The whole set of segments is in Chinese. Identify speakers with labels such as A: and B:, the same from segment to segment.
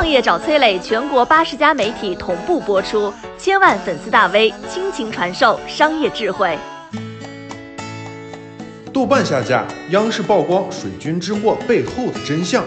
A: 创业找崔磊，全国八十家媒体同步播出，千万粉丝大 V 倾情传授商业智慧。
B: 豆瓣下架，央视曝光水军之祸背后的真相。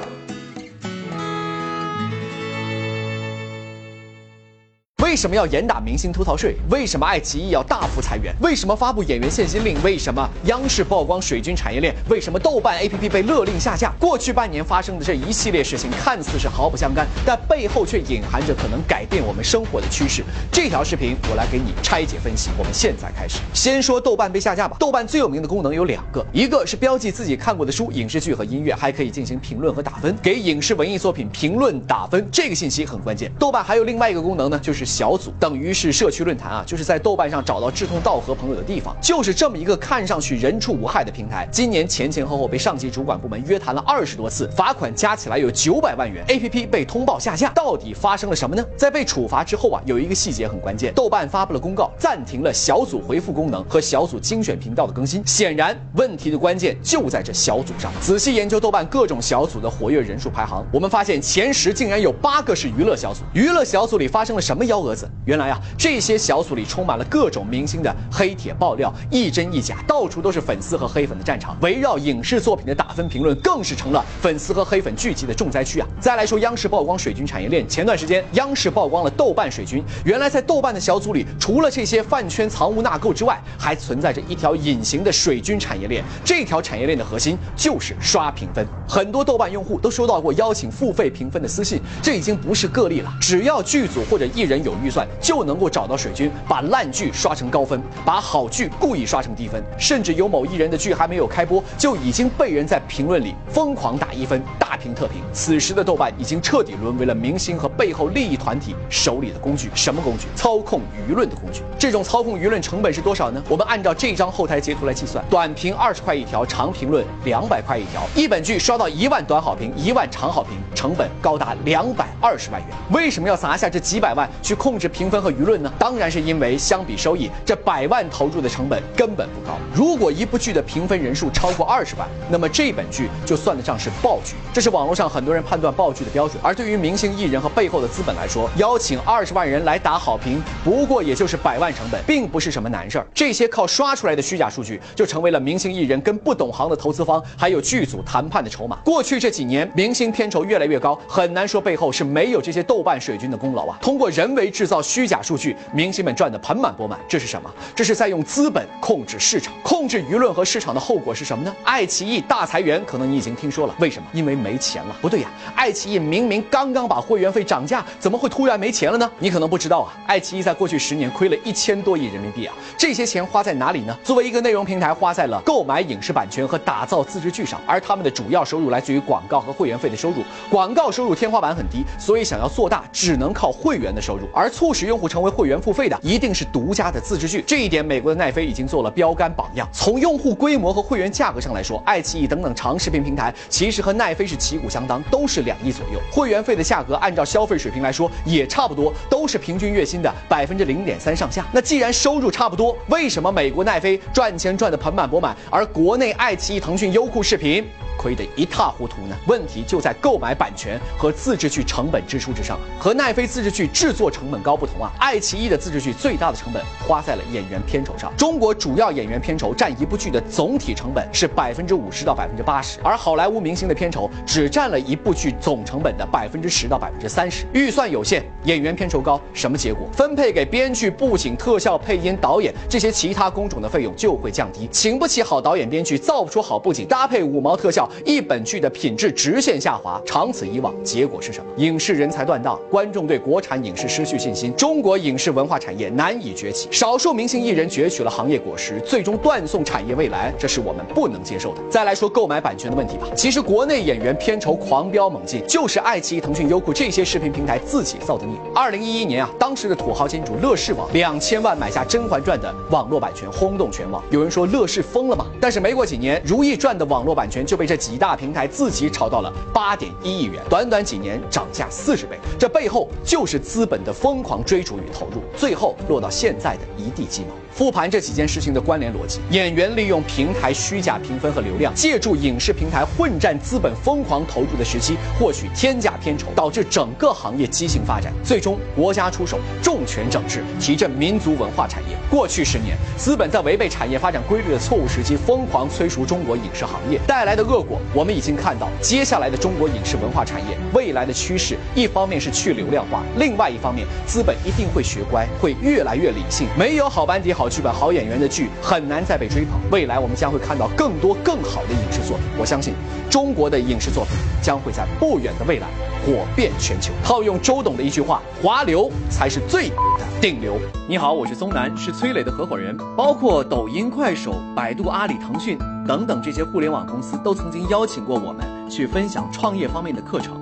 C: 什么要严打明星偷逃税？为什么爱奇艺要大幅裁员？为什么发布演员限薪令？为什么央视曝光水军产业链？为什么豆瓣 APP 被勒令下架？过去半年发生的这一系列事情看似是毫不相干，但背后却隐含着可能改变我们生活的趋势。这条视频我来给你拆解分析。我们现在开始，先说豆瓣被下架吧。豆瓣最有名的功能有两个，一个是标记自己看过的书、影视剧和音乐，还可以进行评论和打分，给影视文艺作品评论打分，这个信息很关键。豆瓣还有另外一个功能呢，就是小。小组等于是社区论坛啊，就是在豆瓣上找到志同道合朋友的地方，就是这么一个看上去人畜无害的平台。今年前前后后被上级主管部门约谈了二十多次，罚款加起来有九百万元。A P P 被通报下架，到底发生了什么呢？在被处罚之后啊，有一个细节很关键，豆瓣发布了公告，暂停了小组回复功能和小组精选频道的更新。显然，问题的关键就在这小组上。仔细研究豆瓣各种小组的活跃人数排行，我们发现前十竟然有八个是娱乐小组。娱乐小组里发生了什么幺蛾子？原来啊，这些小组里充满了各种明星的黑铁爆料，一真一假，到处都是粉丝和黑粉的战场。围绕影视作品的打分评论，更是成了粉丝和黑粉聚集的重灾区啊！再来说央视曝光水军产业链，前段时间央视曝光了豆瓣水军。原来在豆瓣的小组里，除了这些饭圈藏污纳垢之外，还存在着一条隐形的水军产业链。这条产业链的核心就是刷评分。很多豆瓣用户都收到过邀请付费评分的私信，这已经不是个例了。只要剧组或者艺人有预算。就能够找到水军，把烂剧刷成高分，把好剧故意刷成低分，甚至有某艺人的剧还没有开播，就已经被人在评论里疯狂打一分，大评特评。此时的豆瓣已经彻底沦为了明星和背后利益团体手里的工具。什么工具？操控舆论的工具。这种操控舆论成本是多少呢？我们按照这张后台截图来计算，短评二十块一条，长评论两百块一条，一本剧刷到一万短好评，一万长好评，成本高达两百二十万元。为什么要砸下这几百万去控控制评？评分和舆论呢？当然是因为相比收益，这百万投入的成本根本不高。如果一部剧的评分人数超过二十万，那么这本剧就算得上是爆剧。这是网络上很多人判断爆剧的标准。而对于明星艺人和背后的资本来说，邀请二十万人来打好评，不过也就是百万成本，并不是什么难事儿。这些靠刷出来的虚假数据，就成为了明星艺人跟不懂行的投资方还有剧组谈判的筹码。过去这几年，明星片酬越来越高，很难说背后是没有这些豆瓣水军的功劳啊。通过人为制制造。虚假数据，明星们赚得盆满钵满，这是什么？这是在用资本控制市场，控制舆论和市场的后果是什么呢？爱奇艺大裁员，可能你已经听说了，为什么？因为没钱了。不对呀，爱奇艺明明刚刚把会员费涨价，怎么会突然没钱了呢？你可能不知道啊，爱奇艺在过去十年亏了一千多亿人民币啊，这些钱花在哪里呢？作为一个内容平台，花在了购买影视版权和打造自制剧上，而他们的主要收入来自于广告和会员费的收入，广告收入天花板很低，所以想要做大，只能靠会员的收入，而促使用户成为会员付费的一定是独家的自制剧，这一点美国的奈飞已经做了标杆榜样。从用户规模和会员价格上来说，爱奇艺等等长视频平台其实和奈飞是旗鼓相当，都是两亿左右。会员费的价格按照消费水平来说也差不多，都是平均月薪的百分之零点三上下。那既然收入差不多，为什么美国奈飞赚钱赚得盆满钵满，而国内爱奇艺、腾讯、优酷视频？亏得一塌糊涂呢？问题就在购买版权和自制剧成本支出之上。和奈飞自制剧制作成本高不同啊，爱奇艺的自制剧最大的成本花在了演员片酬上。中国主要演员片酬占一部剧的总体成本是百分之五十到百分之八十，而好莱坞明星的片酬只占了一部剧总成本的百分之十到百分之三十。预算有限，演员片酬高，什么结果？分配给编剧、布景、特效、配音、导演这些其他工种的费用就会降低，请不起好导演、编剧，造不出好布景，搭配五毛特效。一本剧的品质直线下滑，长此以往，结果是什么？影视人才断档，观众对国产影视失去信心，中国影视文化产业难以崛起，少数明星艺人攫取了行业果实，最终断送产业未来，这是我们不能接受的。再来说购买版权的问题吧，其实国内演员片酬狂飙猛进，就是爱奇艺、腾讯、优酷这些视频平台自己造的孽。二零一一年啊，当时的土豪金主乐视网两千万买下《甄嬛传》的网络版权，轰动全网。有人说乐视疯了吗？但是没过几年，《如懿传》的网络版权就被这。几大平台自己炒到了八点一亿元，短短几年涨价四十倍，这背后就是资本的疯狂追逐与投入，最后落到现在的一地鸡毛。复盘这几件事情的关联逻辑：演员利用平台虚假评分和流量，借助影视平台混战资本疯狂投入的时期，获取天价片酬，导致整个行业畸形发展。最终，国家出手重拳整治，提振民族文化产业。过去十年，资本在违背产业发展规律的错误时机，疯狂催熟中国影视行业带来的恶果，我们已经看到。接下来的中国影视文化产业未来的趋势，一方面是去流量化，另外一方面，资本一定会学乖，会越来越理性。没有好班底、好好剧本、好演员的剧，很难再被追捧。未来我们将会看到更多更好的影视作品。我相信，中国的影视作品将会在不远的未来火遍全球。套用周董的一句话：“华流才是最的顶流。”
D: 你好，我是宗南，是崔磊的合伙人。包括抖音、快手、百度、阿里、腾讯等等这些互联网公司，都曾经邀请过我们去分享创业方面的课程。